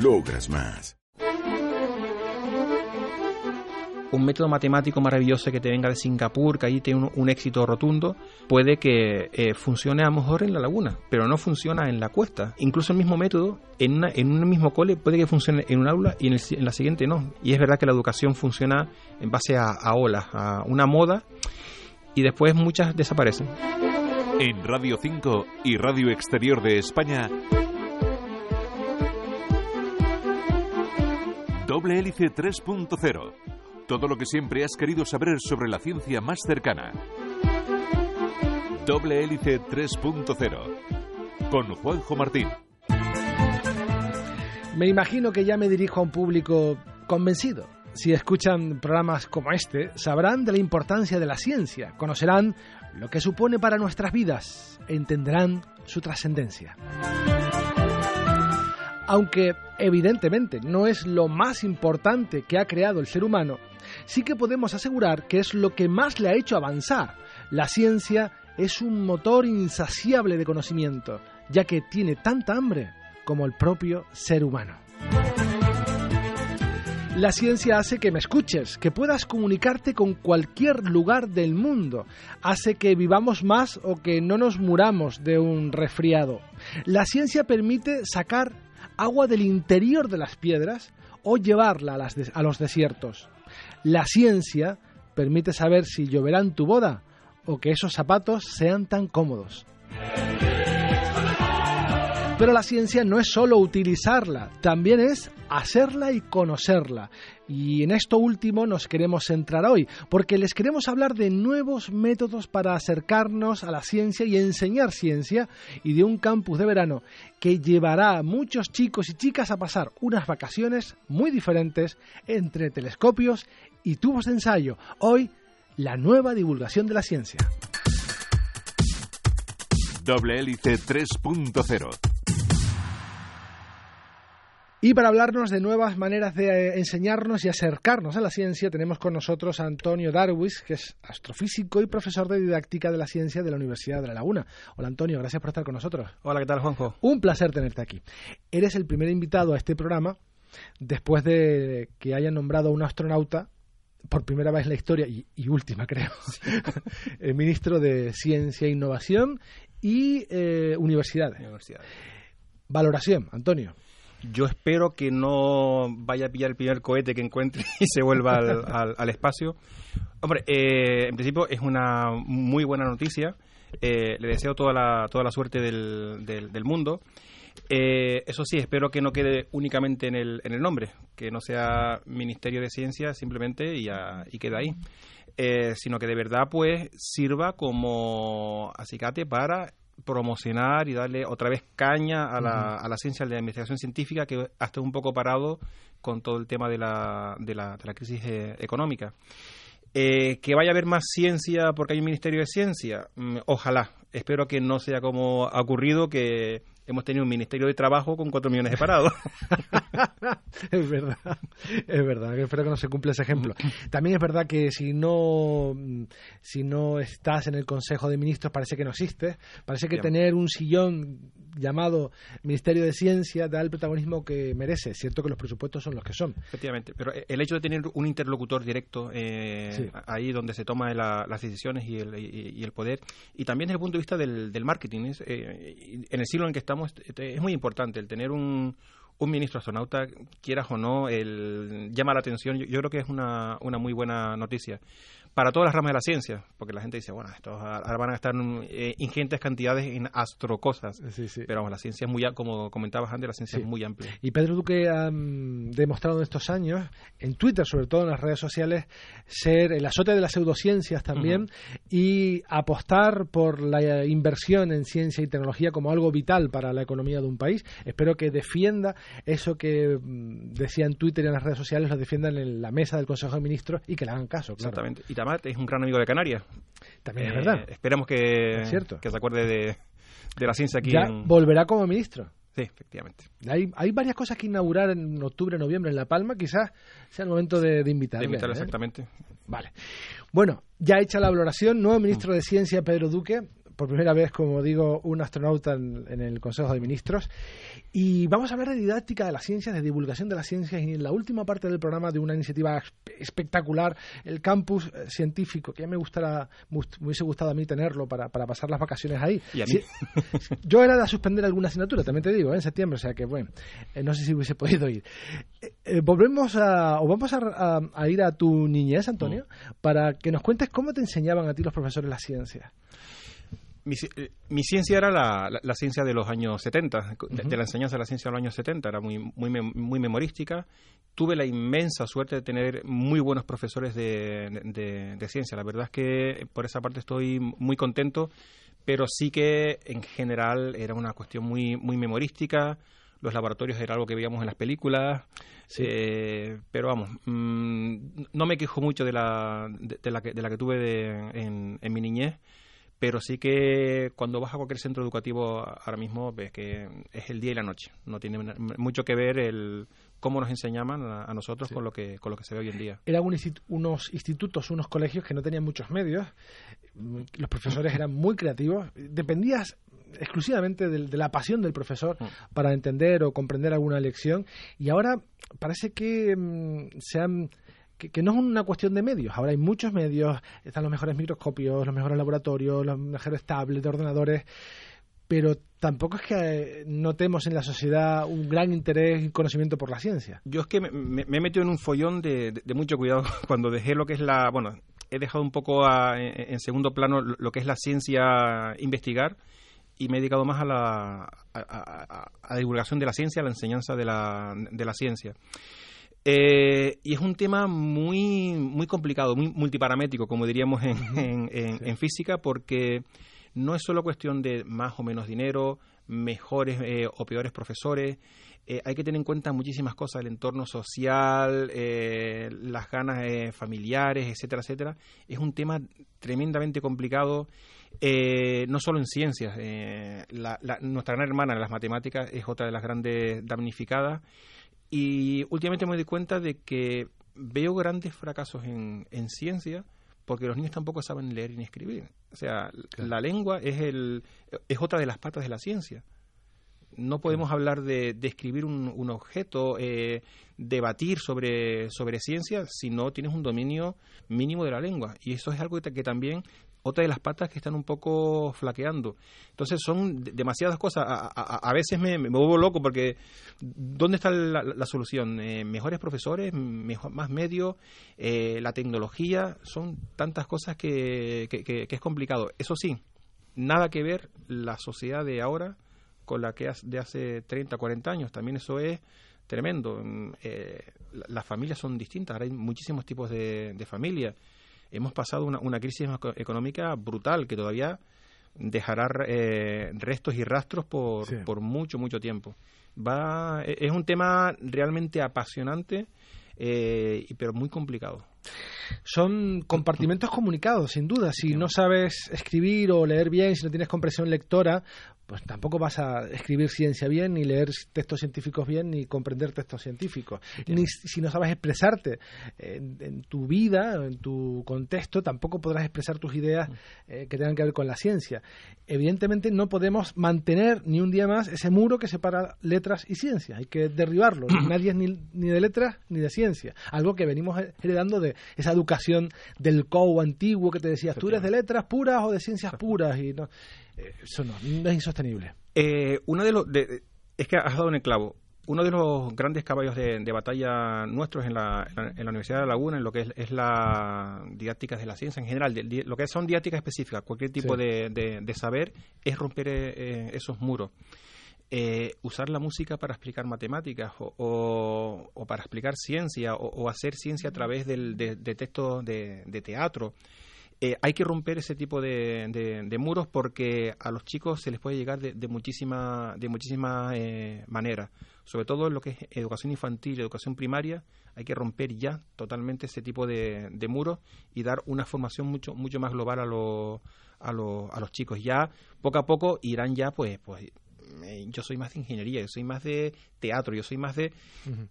Logras más. un método matemático maravilloso que te venga de Singapur, que ahí tiene un, éxito rotundo, puede que eh, funcione a lo mejor en la laguna, pero no funciona en la cuesta. Incluso el mismo método, en, en un mismo cole, puede que funcione en un aula y en, la siguiente no. Y es verdad que la educación funciona en base a, a olas, a una moda, y después muchas desaparecen. En Radio 5 y Radio Exterior de España, Doble Hélice 3.0 todo lo que siempre has querido saber sobre la ciencia más cercana. Doble Hélice 3.0 con Juanjo Martín. Me imagino que ya me dirijo a un público convencido. Si escuchan programas como este, sabrán de la importancia de la ciencia, conocerán lo que supone para nuestras vidas, entenderán su trascendencia aunque evidentemente no es lo más importante que ha creado el ser humano, sí que podemos asegurar que es lo que más le ha hecho avanzar. La ciencia es un motor insaciable de conocimiento, ya que tiene tanta hambre como el propio ser humano. La ciencia hace que me escuches, que puedas comunicarte con cualquier lugar del mundo, hace que vivamos más o que no nos muramos de un resfriado. La ciencia permite sacar agua del interior de las piedras o llevarla a, los desiertos. La ciencia permite saber si lloverá en tu boda o que esos zapatos sean tan cómodos. Pero la ciencia no es solo utilizarla, también es hacerla y conocerla. Y en esto último nos queremos centrar hoy, porque les queremos hablar de nuevos métodos para acercarnos a la ciencia y enseñar ciencia y de un campus de verano que llevará a muchos chicos y chicas a pasar unas vacaciones muy diferentes entre telescopios y tubos de ensayo. Hoy, la nueva divulgación de la ciencia. Doble hélice 3.0 y para hablarnos de nuevas maneras de eh, enseñarnos y acercarnos a la ciencia, tenemos con nosotros a Antonio Darwis, que es astrofísico y profesor de didáctica de la ciencia de la Universidad de La Laguna. Hola Antonio, gracias por estar con nosotros. Hola, ¿qué tal Juanjo? Un placer tenerte aquí. Eres el primer invitado a este programa después de que hayan nombrado a un astronauta por primera vez en la historia y, última creo, el ministro de Ciencia e Innovación y eh, universidades. Valoración, Antonio. Yo espero que no vaya a pillar el primer cohete que encuentre y se vuelva al, espacio. Hombre, eh, en principio es una muy buena noticia. Eh, le deseo toda la, toda la suerte del, del, mundo. Eh, eso sí, espero que no quede únicamente en el, en el nombre, que no sea Ministerio de Ciencia simplemente y, y quede ahí, sino que de verdad pues sirva como acicate para promocionar y darle otra vez caña a la, a la ciencia de la investigación científica que hasta un poco parado con todo el tema de la, de la, de la crisis eh, económica. Eh, que vaya a haber más ciencia porque hay un Ministerio de Ciencia, mm, ojalá. Espero que no sea como ha ocurrido, que hemos tenido un Ministerio de Trabajo con cuatro millones de parados. es verdad, es verdad. Espero que no se cumpla ese ejemplo. También es verdad que si no, si no estás en el Consejo de Ministros parece que no existe. Parece que tener un sillón llamado Ministerio de Ciencia da el protagonismo que merece. Es cierto que los presupuestos son los que son. Efectivamente, pero el hecho de tener un interlocutor directo eh, ahí donde se toman las decisiones y el, y, el, poder, y también desde el punto de vista del, del marketing, eh, en el siglo en que estamos es muy importante el tener un, un ministro astronauta, quieras o no, el, llama la atención. Yo, creo que es una, una muy buena noticia para todas las ramas de la ciencia, porque la gente dice, bueno, estos ahora van a gastar eh, ingentes cantidades en astrocosas, pero vamos, la ciencia es muy, como comentabas antes, la ciencia es muy amplia. Y Pedro Duque ha demostrado en estos años, en Twitter, sobre todo en las redes sociales, ser el azote de las pseudociencias también y apostar por la inversión en ciencia y tecnología como algo vital para la economía de un país. Espero que defienda eso que mm, decía en Twitter y en las redes sociales, lo defiendan en la mesa del Consejo de Ministros y que le hagan caso. Exactamente es un gran amigo de Canarias. También es verdad. Eh, esperemos que, que se acuerde de, la ciencia aquí. Ya volverá como ministro. Sí, efectivamente. Hay, hay varias cosas que inaugurar en octubre, noviembre en La Palma. Quizás sea el momento de, de invitarle. De invitarle, ¿eh? exactamente. Vale. Bueno, ya hecha la valoración, nuevo ministro de Ciencia, Pedro Duque por primera vez, como digo, un astronauta en, el Consejo de Ministros. Y vamos a hablar de didáctica de las ciencias, de divulgación de las ciencias y en la última parte del programa de una iniciativa espectacular, el campus eh, científico, que ya me, gustara, me hubiese gustado a mí tenerlo para, pasar las vacaciones ahí. ¿Y a mí? yo era de suspender alguna asignatura, también te digo, ¿eh? en septiembre, o sea que bueno, eh, no sé si hubiese podido ir. volvemos a, o vamos a, ir a tu niñez, Antonio, mm. para que nos cuentes cómo te enseñaban a ti los profesores la ciencia. Eh, mi, ciencia era la, ciencia de los años 70, de, la enseñanza de la ciencia de los años 70, era muy, muy, muy memorística. Tuve la inmensa suerte de tener muy buenos profesores de, ciencia. La verdad es que por esa parte estoy muy contento, pero sí que en general era una cuestión muy, muy memorística. Los laboratorios era algo que veíamos en las películas, eh, pero vamos, mm, no me quejo mucho de la, de, la, que, de la que tuve en, en mi niñez pero sí que cuando vas a cualquier centro educativo ahora mismo ves que es el día y la noche. No tiene mucho que ver el cómo nos enseñaban a, nosotros con lo que con lo que se ve hoy en día. Eran unos institutos, unos colegios que no tenían muchos medios. Los profesores eran muy creativos. Dependías exclusivamente de, la pasión del profesor mm. para entender o comprender alguna lección. Y ahora parece que mm, se han que, no es una cuestión de medios. Ahora hay muchos medios, están los mejores microscopios, los mejores laboratorios, los mejores tablets, ordenadores, pero tampoco es que eh, notemos en la sociedad un gran interés y conocimiento por la ciencia. Yo es que me, he metido en un follón de, mucho cuidado cuando dejé lo que es la... Bueno, he dejado un poco en, segundo plano lo que es la ciencia investigar y me he dedicado más a la divulgación de la ciencia, a la enseñanza de la, de la ciencia. Eh, y es un tema muy, muy complicado, muy multiparamétrico, como diríamos en, en, física, porque no es solo cuestión de más o menos dinero, mejores eh, o peores profesores. Eh, hay que tener en cuenta muchísimas cosas, el entorno social, las ganas familiares, etcétera, etcétera. Es un tema tremendamente complicado, no solo en ciencias. nuestra gran hermana en las matemáticas es otra de las grandes damnificadas. Y últimamente me doy cuenta de que veo grandes fracasos en, en ciencia porque los niños tampoco saben leer ni escribir. O sea, la lengua es, el, es otra de las patas de la ciencia. No podemos hablar de, de escribir un, un objeto, eh, debatir sobre, sobre ciencia si no tienes un dominio mínimo de la lengua. Y eso es algo que, que también otra de las patas que están un poco flaqueando. Entonces son demasiadas cosas. A, veces me, me, vuelvo loco porque ¿dónde está la, solución? Eh, mejores profesores, más medios, eh, la tecnología, son tantas cosas que, que, es complicado. Eso sí, nada que ver la sociedad de ahora con la que de hace 30, 40 años. También eso es tremendo. Mm, eh, las familias son distintas, ahora hay muchísimos tipos de, de familias hemos pasado una, una crisis económica brutal que todavía dejará eh, restos y rastros por, por mucho, mucho tiempo. Va, e, es un tema realmente apasionante, eh, pero muy complicado. Son compartimentos comunicados, sin duda. Si no sabes escribir o leer bien, si no tienes compresión lectora, pues tampoco vas a escribir ciencia bien, ni leer textos científicos bien, ni comprender textos científicos. Ni si no sabes expresarte en, tu vida, en tu contexto, tampoco podrás expresar tus ideas mm. eh, que tengan que ver con la ciencia. Evidentemente no podemos mantener ni un día más ese muro que separa letras y ciencia. Hay que derribarlo. Nadie es ni, ni de letras ni de ciencia. Algo que venimos heredando de esa educación del COU antiguo que te decías, tú eres de letras puras o de ciencias puras. y no eso no, es insostenible. Eh, uno de los. es que has dado un clavo. uno de los grandes caballos de, batalla nuestros en la, en la, Universidad de La Laguna, en lo que es, la didáctica de la ciencia en general, lo que son didácticas específicas, cualquier tipo de, de, saber, es romper eh, esos muros. Eh, usar la música para explicar matemáticas o, o, para explicar ciencia o, hacer ciencia a través del, de, textos de, teatro. Eh, hay que romper ese tipo de, muros porque a los chicos se les puede llegar de, muchísima, de muchísimas eh, maneras. Sobre todo en lo que es educación infantil, educación primaria, hay que romper ya totalmente ese tipo de, muros y dar una formación mucho, mucho más global a, los a, a los chicos. Ya poco a poco irán ya pues, pues yo soy más de ingeniería, yo soy más de teatro, yo soy más de...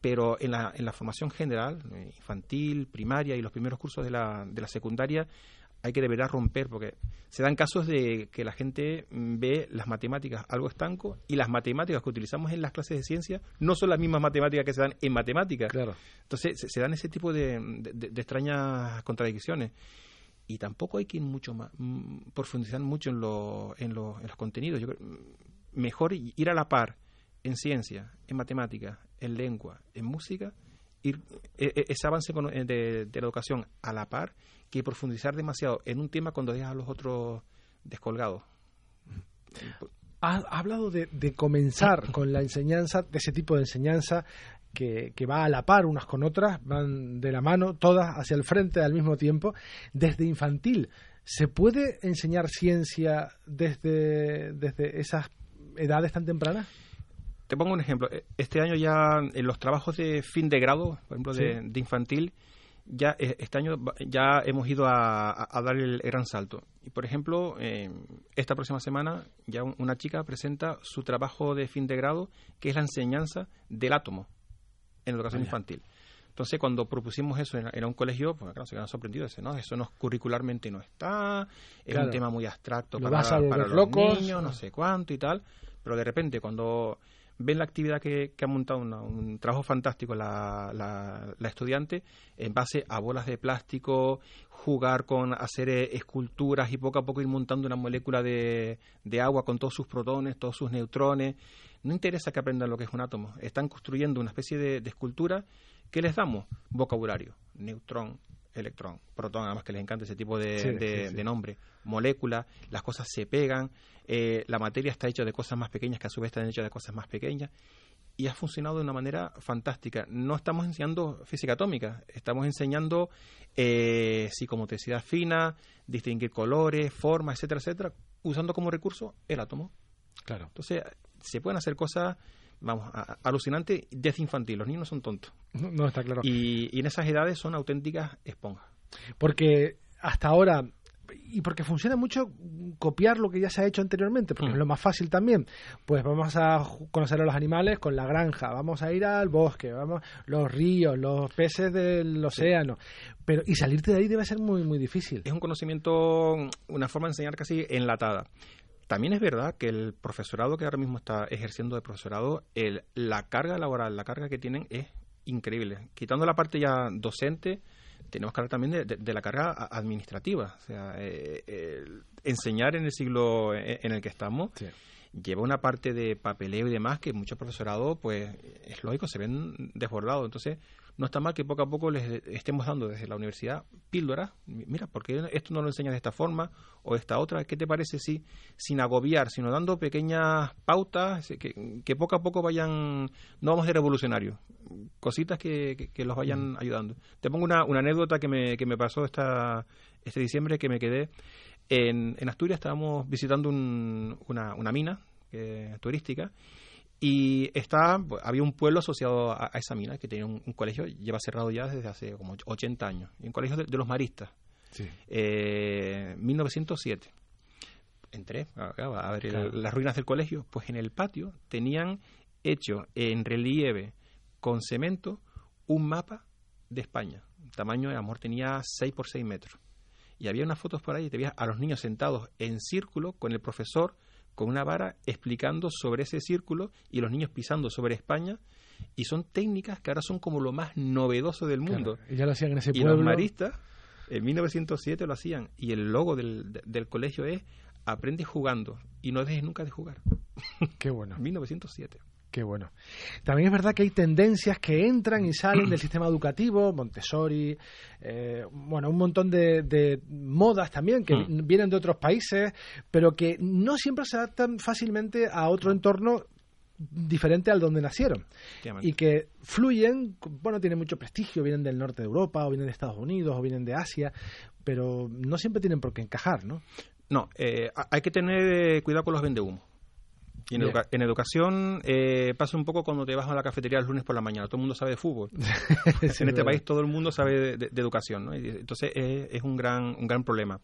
Pero en la, en la formación general, eh, infantil, primaria y los primeros cursos de la, de la secundaria, hay que deberá romper, porque se dan casos de que la gente ve las matemáticas algo estanco y las matemáticas que utilizamos en las clases de ciencia no son las mismas matemáticas que se dan en matemáticas. Claro. Entonces se, dan ese tipo de, extrañas contradicciones y tampoco hay que ir mucho más, mm, profundizar mucho en, lo, en, en los contenidos. Yo creo, mejor ir a la par en ciencia, en matemática, en lengua, en música, ir e, e, ese avance eh, de, la educación a la par que profundizar demasiado en un tema cuando dejas a los otros descolgados. Ha hablado de, comenzar con la enseñanza, de ese tipo de enseñanza que, que, va a la par unas con otras, van de la mano, todas hacia el frente al mismo tiempo, desde infantil. ¿Se puede enseñar ciencia desde, desde esas edades tan tempranas? Te pongo un ejemplo. E, este año ya en los trabajos de fin de grado, por ejemplo, de, infantil, ya e, este año ya hemos ido a, dar el, gran salto. Y por ejemplo, esta próxima semana ya una chica presenta su trabajo de fin de grado, que es la enseñanza del átomo en educación infantil. Entonces, cuando propusimos eso en, un colegio, pues claro, se quedaron sorprendidos. ¿no? Eso no, curricularmente no está, es un tema muy abstracto para, para los niños, no sé cuánto y tal. Pero de repente, cuando ven la actividad que, ha montado un trabajo fantástico la, la, estudiante en base a bolas de plástico, jugar con hacer eh, esculturas y poco a poco ir montando una molécula de, agua con todos sus protones, todos sus neutrones. No interesa que aprendan lo que es un átomo. Están construyendo una especie de escultura que les damos vocabulario, neutrón, electrón, protón, además que les encanta ese tipo de, de, nombre, molécula, las cosas se pegan, eh, la materia está hecha de cosas más pequeñas que a su vez están hechas de cosas más pequeñas y ha funcionado de una manera fantástica. No estamos enseñando física atómica, estamos enseñando eh, psicomotricidad fina, distinguir colores, formas, etcétera, etcétera, usando como recurso el átomo. Claro. Entonces, se pueden hacer cosas vamos, alucinante desde infantil. Los niños no son tontos. No, está claro. Y, en esas edades son auténticas esponjas. Porque hasta ahora y porque funciona mucho copiar lo que ya se ha hecho anteriormente, porque es mm. lo más fácil también. Pues vamos a conocer a los animales con la granja, vamos a ir al bosque, vamos los ríos, los peces del océano. Pero y salirte de ahí debe ser muy muy difícil. Es un conocimiento, una forma de enseñar casi enlatada. También es verdad que el profesorado que ahora mismo está ejerciendo de profesorado, el, la carga laboral, la carga que tienen es increíble. Quitando la parte ya docente, tenemos que hablar también de, la carga administrativa. O sea, eh, enseñar en el siglo e, en el que estamos lleva una parte de papeleo y demás que muchos profesorados, pues es lógico, se ven desbordados. Entonces, no está mal que poco a poco les estemos dando desde la universidad píldoras. Mira, ¿por qué esto no lo enseñas de esta forma o de esta otra? ¿Qué te parece si, sin agobiar, sino dando pequeñas pautas que, poco a poco vayan, no vamos a ser revolucionarios, cositas que, que, los vayan mm. ayudando? Te pongo una, una anécdota que me, que me pasó esta, este diciembre que me quedé. En, en Asturias estábamos visitando una, una mina turística y está, pues, había un pueblo asociado a, esa mina que tenía un, colegio, lleva cerrado ya desde hace como 80 años, un colegio de, los maristas, sí. eh, 1907. Entré a, ver las ruinas del colegio, pues en el patio tenían hecho en relieve con cemento un mapa de España. El tamaño de amor tenía 6 por 6 metros. Y había unas fotos por ahí, te veías a los niños sentados en círculo con el profesor con una vara explicando sobre ese círculo y los niños pisando sobre España. Y son técnicas que ahora son como lo más novedoso del mundo. y ya lo hacían en ese y pueblo. los maristas en 1907 lo hacían. Y el logo del, del colegio es aprende jugando y no dejes nunca de jugar. Qué bueno. 1907. Qué bueno. También es verdad que hay tendencias que entran y salen del sistema educativo, Montessori, eh, bueno, un montón de, modas también que mm. vienen de otros países, pero que no siempre se adaptan fácilmente a otro entorno diferente al donde nacieron y que fluyen, bueno, tienen mucho prestigio, vienen del norte de Europa o vienen de Estados Unidos o vienen de Asia, pero no siempre tienen por qué encajar, ¿no? No, eh, hay que tener cuidado con los vendehumos. Y en, educación eh, pasa un poco cuando te vas a la cafetería el lunes por la mañana. Todo el mundo sabe de fútbol. en este país todo el mundo sabe de, educación, ¿no? entonces es, un gran un gran problema.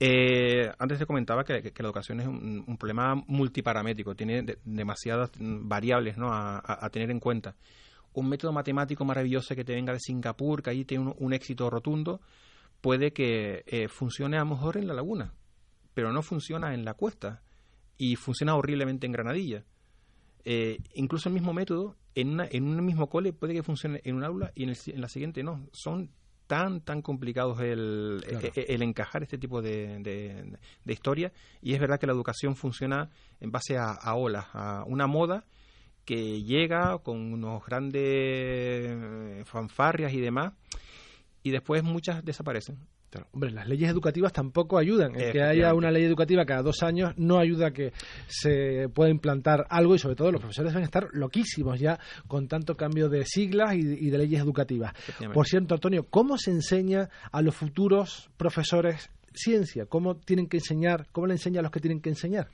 Eh, antes te comentaba que, la educación es un, problema multiparamétrico, tiene demasiadas variables ¿no? a, tener en cuenta. Un método matemático maravilloso que te venga de Singapur, que ahí tiene un, éxito rotundo, puede que eh, funcione a lo mejor en la laguna, pero no funciona en la cuesta y funciona horriblemente en Granadilla. Eh, incluso el mismo método en, en un mismo cole puede que funcione en un aula y en, en la siguiente no. Son tan, tan complicados el, e, el, encajar este tipo de, de, historia. Y es verdad que la educación funciona en base a, a olas, a una moda que llega con unos grandes fanfarrias y demás, y después muchas desaparecen. Hombre, las leyes educativas tampoco ayudan. El que haya una ley educativa cada dos años no ayuda a que se pueda implantar algo y sobre todo los profesores deben estar loquísimos ya con tanto cambio de siglas y, de leyes educativas. Por cierto, Antonio, ¿cómo se enseña a los futuros profesores ciencia? ¿Cómo tienen que enseñar? ¿Cómo le enseña a los que tienen que enseñar?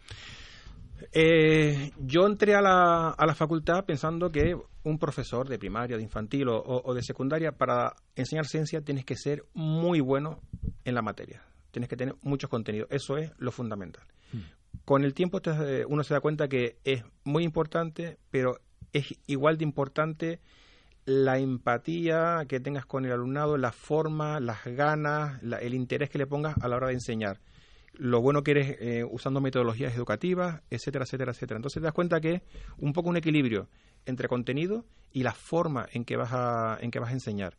Eh, yo entré a la, a la facultad pensando que un profesor de primaria, de infantil o, de secundaria, para enseñar ciencia tienes que ser muy bueno en la materia. Tienes que tener muchos contenidos. Eso es lo fundamental. Hmm. Con el tiempo uno se da cuenta que es muy importante, pero es igual de importante la empatía que tengas con el alumnado, la forma, las ganas, el interés que le pongas a la hora de enseñar lo bueno que eres eh, usando metodologías educativas, etcétera, etcétera, etcétera. Entonces te das cuenta que un poco un equilibrio entre contenido y la forma en que vas a, en que vas a enseñar.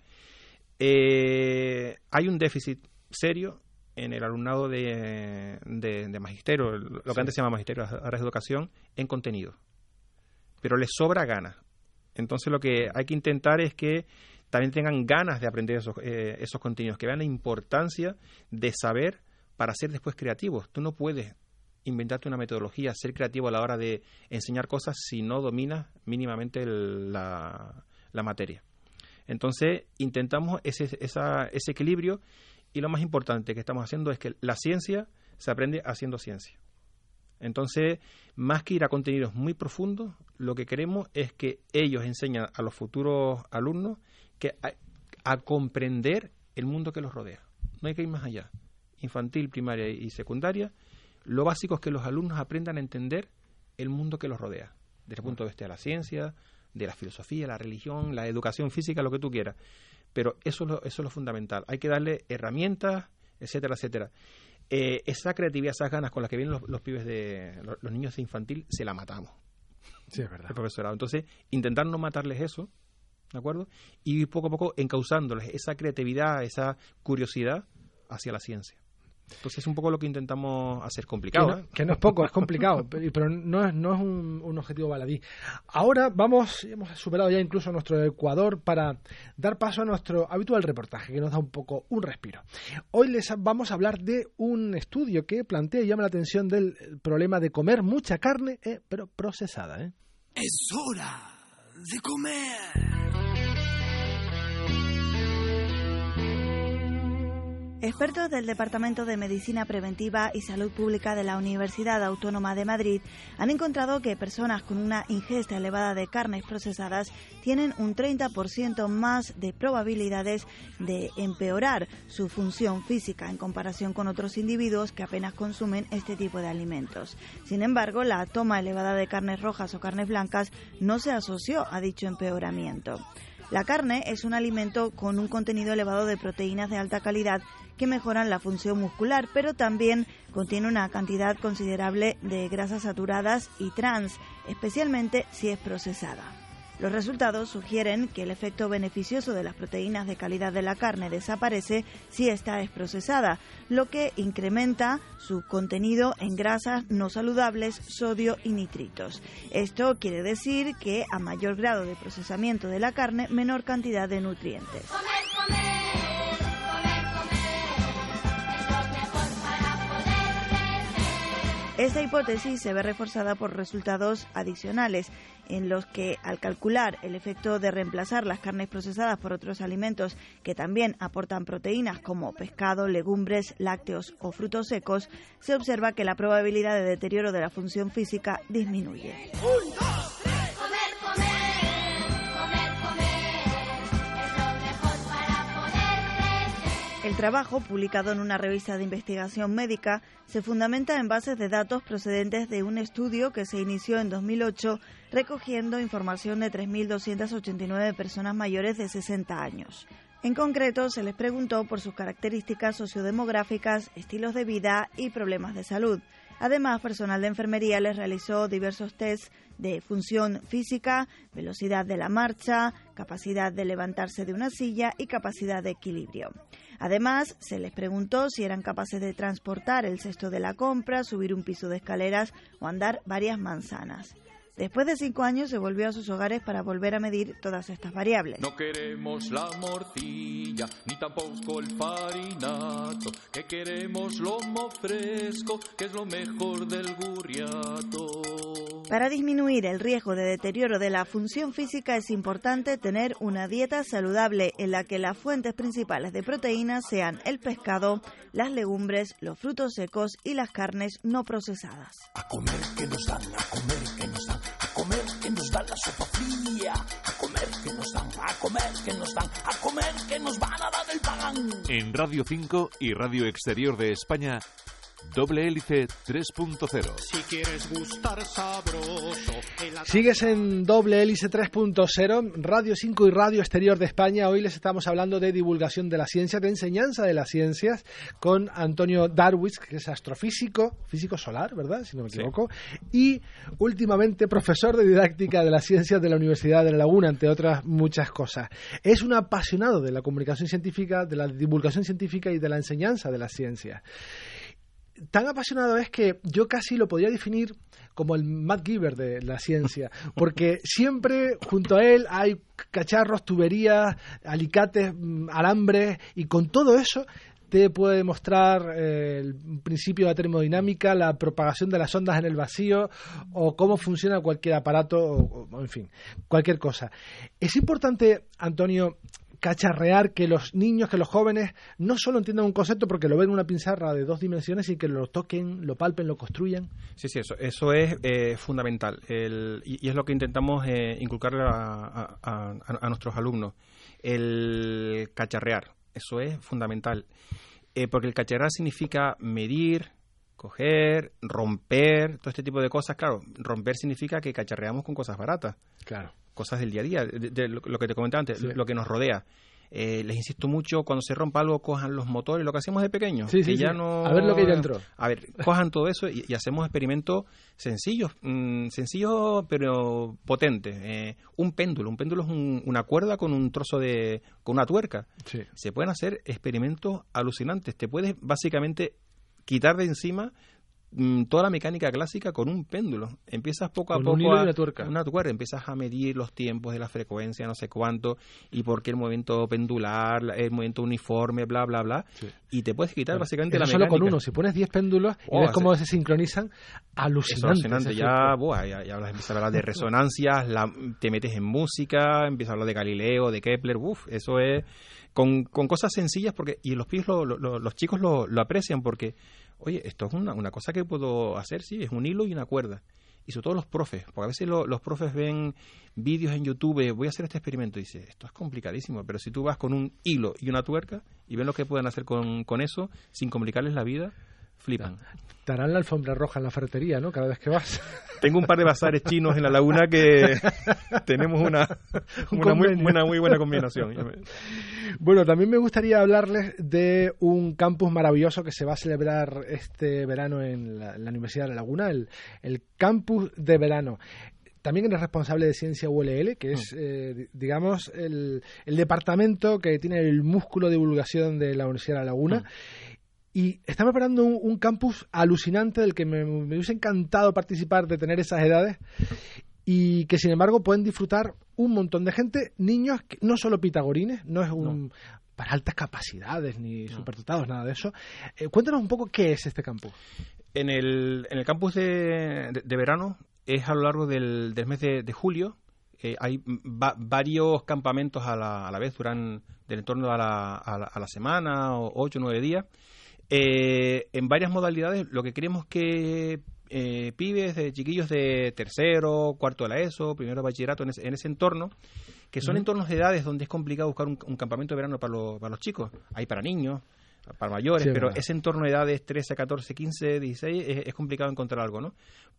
Eh, hay un déficit serio en el alumnado de, de, magisterio, lo que antes se llama magisterio, ahora es educación, en contenido. Pero les sobra ganas. Entonces lo que hay que intentar es que también tengan ganas de aprender esos, eh, esos contenidos, que vean la importancia de saber para ser después creativos. Tú no puedes inventarte una metodología, ser creativo a la hora de enseñar cosas si no dominas mínimamente la, materia. Entonces, intentamos ese, ese equilibrio y lo más importante que estamos haciendo es que la ciencia se aprende haciendo ciencia. Entonces, más que ir a contenidos muy profundos, lo que queremos es que ellos enseñen a los futuros alumnos que a comprender el mundo que los rodea. No hay que ir más allá infantil, primaria y secundaria, lo básico es que los alumnos aprendan a entender el mundo que los rodea, desde el punto de vista de la ciencia, de la filosofía, la religión, la educación física, lo que tú quieras. Pero eso es lo, eso es lo fundamental. Hay que darle herramientas, etcétera, etcétera. Eh, esa creatividad, esas ganas con las que vienen los, pibes de los, niños de infantil, se la matamos. Sí, es verdad. El profesorado. Entonces, intentar no matarles eso, ¿de acuerdo? Y poco a poco encauzándoles esa creatividad, esa curiosidad hacia la ciencia. Entonces es un poco lo que intentamos hacer complicado. Que no, es poco, es complicado, pero no es, no es un, objetivo baladí. Ahora vamos, hemos superado ya incluso nuestro Ecuador para dar paso a nuestro habitual reportaje que nos da un poco un respiro. Hoy les vamos a hablar de un estudio que plantea y llama la atención del problema de comer mucha carne, eh, pero procesada. ¿eh? Es hora de comer. Expertos del Departamento de Medicina Preventiva y Salud Pública de la Universidad Autónoma de Madrid han encontrado que personas con una ingesta elevada de carnes procesadas tienen un 30% más de probabilidades de empeorar su función física en comparación con otros individuos que apenas consumen este tipo de alimentos. Sin embargo, la toma elevada de carnes rojas o carnes blancas no se asoció a dicho empeoramiento. La carne es un alimento con un contenido elevado de proteínas de alta calidad que mejoran la función muscular, pero también contiene una cantidad considerable de grasas saturadas y trans, especialmente si es procesada. Los resultados sugieren que el efecto beneficioso de las proteínas de calidad de la carne desaparece si esta es procesada, lo que incrementa su contenido en grasas no saludables, sodio y nitritos. Esto quiere decir que a mayor grado de procesamiento de la carne, menor cantidad de nutrientes. Esta hipótesis se ve reforzada por resultados adicionales en los que al calcular el efecto de reemplazar las carnes procesadas por otros alimentos que también aportan proteínas como pescado, legumbres, lácteos o frutos secos, se observa que la probabilidad de deterioro de la función física disminuye. El trabajo, publicado en una revista de investigación médica, se fundamenta en bases de datos procedentes de un estudio que se inició en 2008 recogiendo información de 3.289 personas mayores de 60 años. En concreto, se les preguntó por sus características sociodemográficas, estilos de vida y problemas de salud. Además, personal de enfermería les realizó diversos tests de función física, velocidad de la marcha, capacidad de levantarse de una silla y capacidad de equilibrio. Además, se les preguntó si eran capaces de transportar el cesto de la compra, subir un piso de escaleras o andar varias manzanas. Después de cinco años se volvió a sus hogares para volver a medir todas estas variables. No queremos la morcilla, ni tampoco el farinato, que queremos lomo fresco, que es lo mejor del gurriato. Para disminuir el riesgo de deterioro de la función física es importante tener una dieta saludable en la que las fuentes principales de proteínas sean el pescado, las legumbres, los frutos secos y las carnes no procesadas. A comer que nos dan, a comer que nos que nos dan, a comer que nos van a dar el pan. En Radio 5 y Radio Exterior de España, Doble Hélice 3.0. Si quieres gustar sabroso. Sigues en doble hélice 3.0, Radio 5 y Radio Exterior de España. Hoy les estamos hablando de divulgación de la ciencia, de enseñanza de las ciencias, con Antonio Darwitz, que es astrofísico, físico solar, ¿verdad? Si no me equivoco, y últimamente profesor de didáctica de las ciencias de la Universidad de La Laguna, entre otras muchas cosas. Es un apasionado de la comunicación científica, de la divulgación científica y de la enseñanza de la ciencia tan apasionado es que yo casi lo podría definir como el Matt Giver de la ciencia, porque siempre junto a él hay cacharros, tuberías, alicates, mm, alambres, y con todo eso te puede demostrar eh, el principio de la termodinámica, la propagación de las ondas en el vacío o cómo funciona cualquier aparato, o, o, en fin, cualquier cosa. Es importante, Antonio, cacharrear que los niños, que los jóvenes no solo entiendan un concepto porque lo ven en una pinzarra de dos dimensiones y que lo toquen, lo palpen, lo construyan. Sí, sí, eso, eso es eh, fundamental el, y, y, es lo que intentamos eh, inculcarle a, a, a, a, nuestros alumnos. El cacharrear, eso es fundamental. Eh, porque el cacharrear significa medir, coger, romper, todo este tipo de cosas. Claro, romper significa que cacharreamos con cosas baratas. Claro. Cosas del día a día, de, de lo, que te comentaba antes, sí. lo que nos rodea. Eh, les insisto mucho, cuando se rompa algo, cojan los motores, lo que hacemos de pequeño. Sí, sí, que ya sí. no... A ver lo que ya entró. A ver, cojan todo eso y, y hacemos experimentos sencillos, mmm, sencillos pero potentes. Eh, un péndulo, un péndulo es un, una cuerda con un trozo de... con una tuerca. Se pueden hacer experimentos alucinantes. Te puedes básicamente quitar de encima mm, toda la mecánica clásica con un péndulo. Empiezas poco a con poco un hilo a y una tuerca. una tuerca, empiezas a medir los tiempos de la frecuencia, no sé cuánto, y por qué el movimiento pendular, el movimiento uniforme, bla, bla, bla. Sí. Y te puedes quitar Bueno, básicamente la solo mecánica. con uno. Si pones 10 péndulos y Oh, ves cómo se sincronizan, Es alucinante. alucinante, ya, buah, ya, ya hablas, empiezas a hablar de resonancias, la- te metes en música, empiezas a hablar de Galileo, de Kepler, uff, eso es con, con cosas sencillas porque y los pibes lo- lo- lo- los chicos lo, aprecian porque oye, esto es una, una cosa que puedo hacer, sí, es un hilo y una cuerda. Y sobre todo los profes, porque a veces lo- los profes ven vídeos en YouTube, voy a hacer este experimento, y dice, esto es complicadísimo, pero si tú vas con un hilo y una tuerca y ven lo que pueden hacer con, con eso, sin complicarles la vida, flipan. Te harán la alfombra roja en la ferretería, ¿no? Cada vez que vas. Tengo un par de bazares chinos en la laguna que tenemos una, Un una muy, buena, muy buena combinación. Bueno, también me gustaría hablarles de un campus maravilloso que se va a celebrar este verano en la, en la Universidad de La Laguna, el, el campus de verano. también eres responsable de Ciencia ULL, que es, eh, digamos, el, el departamento que tiene el músculo de divulgación de la Universidad de La Laguna. Y están preparando un, un campus alucinante del que me, me hubiese encantado participar de tener esas edades y que sin embargo pueden disfrutar un montón de gente, niños, que no solo pitagorines, no es un para altas capacidades ni superdotados, nada de eso. Eh, cuéntanos un poco qué es este campus. En el, en el campus de, de- de verano es a lo largo del, del mes de, de julio. eh, hay va- varios campamentos a la, a la vez, duran del entorno a la, a la, a la semana, o ocho o nueve días. Eh, en varias modalidades, lo que queremos que eh, pibes, de chiquillos de tercero, cuarto de la ESO, primero de bachillerato, en ese, en ese entorno, que son entornos de edades donde es complicado buscar un, un campamento de verano para, los- para los chicos. Hay para niños, para mayores, Sí, pero verdad. ese entorno de edades 13, 14, 15, 16 es, es complicado encontrar algo, ¿no?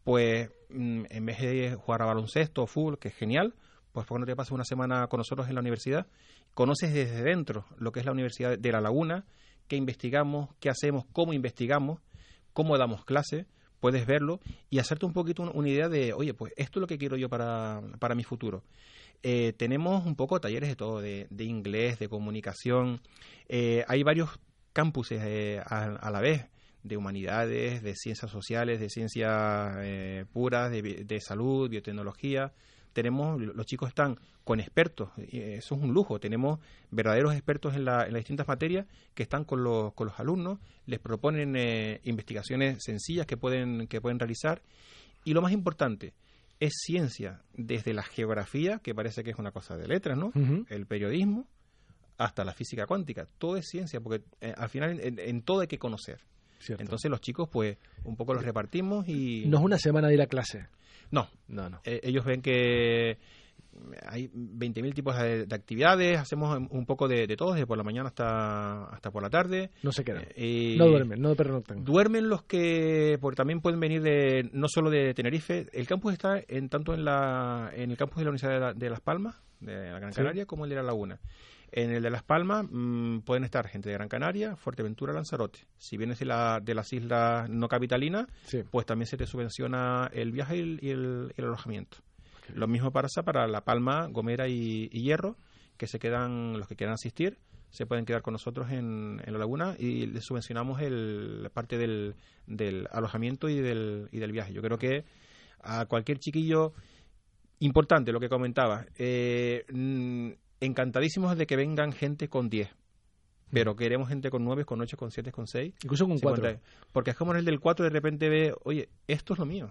Pues mm, en vez de jugar a baloncesto o fútbol, que es genial, pues ¿por qué no te pasas una semana con nosotros en la universidad? Conoces desde dentro lo que es la Universidad de La Laguna, qué investigamos, qué hacemos, cómo investigamos, cómo damos clase, puedes verlo y hacerte un poquito un- una idea de, oye, pues esto es lo que quiero yo para, para mi futuro. Eh, tenemos un poco talleres de todo, de, de inglés, de comunicación. Eh, hay varios campuses eh, a, a la vez, de humanidades, de ciencias sociales, de ciencias eh, puras, de salud, biotecnología. Tenemos, los chicos están con expertos, eso es un lujo. Tenemos verdaderos expertos en, la- en las distintas materias que están con los, con los alumnos, les proponen eh, investigaciones sencillas que pueden, que pueden realizar. Y lo más importante, es ciencia, desde la geografía, que parece que es una cosa de letras, ¿no? El periodismo, hasta la física cuántica. Todo es ciencia, porque eh, al final en, en todo hay que conocer. Cierto. Entonces los chicos, pues, un poco los repartimos y... No es una semana de ir a clase. No, No, no. eh, ellos ven que hay 20.000 tipos de, de actividades, hacemos un- poco de, de todo, desde por la mañana hasta, hasta por la tarde. No se quedan. Eh, No duermen, no pernoctan. Duermen los que, porque también pueden venir de, no solo de Tenerife, el campus está en tanto en la, en el campus de la Universidad de, la- de Las Palmas, de la Gran Sí. Canaria, como el de La Laguna. En el de Las Palmas mm, pueden estar gente de Gran Canaria, Fuerteventura, Lanzarote. Si vienes de, la, de las islas no capitalinas, Sí. pues también se te subvenciona el viaje y el, y el- el alojamiento. Lo mismo pasa para La Palma, Gomera y, y Hierro, que se quedan, los que quieran asistir, se pueden quedar con nosotros en, en la laguna y les subvencionamos el, la parte del, del alojamiento y del, y del viaje. Yo creo que a cualquier chiquillo importante lo que comentaba, eh, mm, encantadísimos de que vengan gente con 10. Pero queremos gente con 9, con 8, con 7, con 6. Incluso con cuatro. 50. Porque es como en el del 4 de repente ve, oye, esto es lo mío.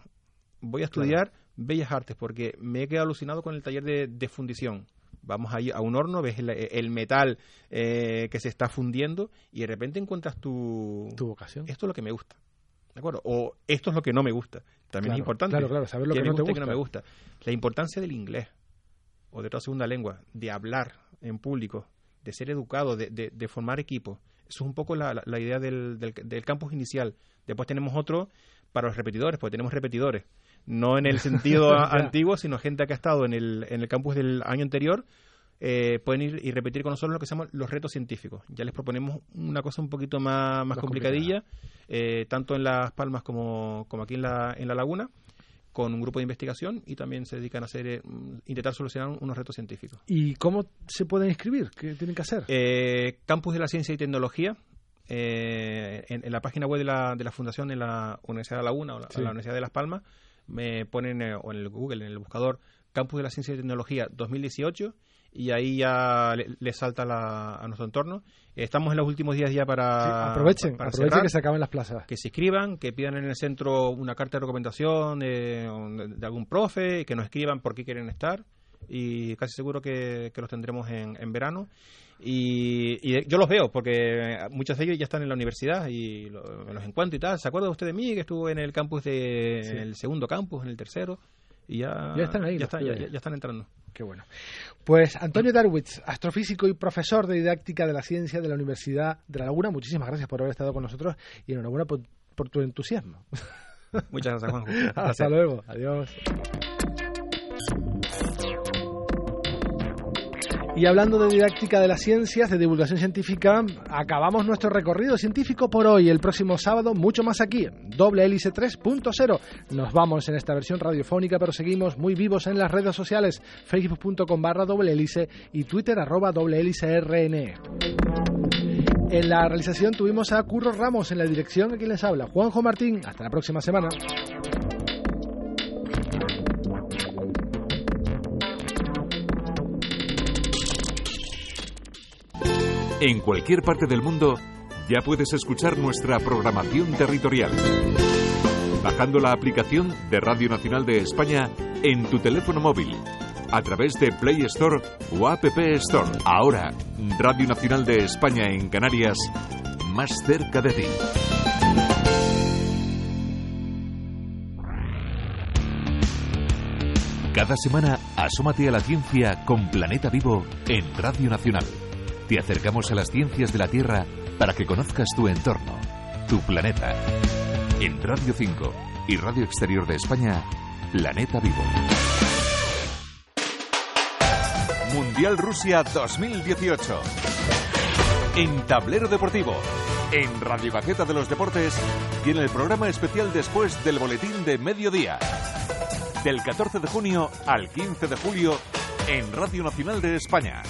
Voy a estudiar Bellas Artes porque me he quedado alucinado con el taller de, de fundición. Vamos ahí a un horno, ves el, el metal eh, que se está fundiendo y de repente encuentras tu... Tu vocación. Esto es lo que me gusta. ¿De acuerdo? O esto es lo que no me gusta. También Claro, es importante. claro, claro, saber lo ¿Qué que me no te gusta y qué no me gusta. La importancia del inglés o de otra segunda lengua, de hablar en público, de ser educado, de, de- de formar equipos. Eso es un poco la, la- la idea del, del, del campus inicial. Después tenemos otro para los repetidores, porque tenemos repetidores. No en el sentido antiguo, sino gente que ha estado en el, en el campus del año anterior. eh, pueden ir y repetir con nosotros lo que se llaman los retos científicos. Ya les proponemos una cosa un poquito más, más Más complicadilla, eh, tanto en Las Palmas como, como aquí en la, en la Laguna, con un grupo de investigación y también se dedican a hacer eh, intentar solucionar unos retos científicos. ¿Y cómo se pueden inscribir? ¿Qué tienen que hacer? Eh, Campus de la Ciencia y Tecnología, eh, en, en la página web de la, de la Fundación de la Universidad de la Laguna o la, Sí. la Universidad de Las Palmas, me ponen, eh, o en el Google, en el buscador, Campus de la Ciencia y Tecnología 2018 y ahí ya le, le salta la- a nuestro entorno. Estamos en los últimos días ya para... Sí, aprovechen, para aprovechen cerrar que se acaben las plazas. que se inscriban, que pidan en el centro una carta de recomendación de, de algún profe, que nos escriban por qué quieren estar y casi seguro que, que los tendremos en, en verano. Y, y yo los veo porque muchos de ellos ya están en la universidad y lo- me los encuentro y tal. ¿Se acuerda usted de mí que estuve en el campus de, Sí. en el segundo campus, en el tercero? Y ya, Ya están ahí Ya, están, ya- pibes. ya- ya están entrando. Qué bueno. Pues Antonio Darwitz, astrofísico y profesor de didáctica de la ciencia de la Universidad de La Laguna, muchísimas gracias por haber estado con nosotros y enhorabuena por, por tu entusiasmo. Muchas gracias, Juanjo. Hasta luego. Adiós. Y hablando de didáctica de las ciencias, de divulgación científica, acabamos nuestro recorrido científico por hoy. El próximo sábado, mucho más aquí, Doble Hélice 3.0. Nos vamos en esta versión radiofónica, pero seguimos muy vivos en las redes sociales, facebook.com barra doble hélice y twitter arroba doble hélice RNE. En la realización tuvimos a Curro Ramos en la dirección, a quien les habla, Juanjo Martín. Hasta la próxima semana. En cualquier parte del mundo ya puedes escuchar nuestra programación territorial. Bajando la aplicación de Radio Nacional de España en tu teléfono móvil, a través de Play Store o App Store. Ahora, Radio Nacional de España en Canarias, más cerca de ti. Cada semana, asómate a la ciencia con Planeta Vivo en Radio Nacional. Te acercamos a las ciencias de la Tierra para que conozcas tu entorno, tu planeta. En Radio 5 y Radio Exterior de España, Planeta Vivo. Mundial Rusia 2018. En Tablero Deportivo, en Radio Gaceta de los Deportes y en el programa especial después del boletín de mediodía. Del 14 de junio al 15 de julio en Radio Nacional de España.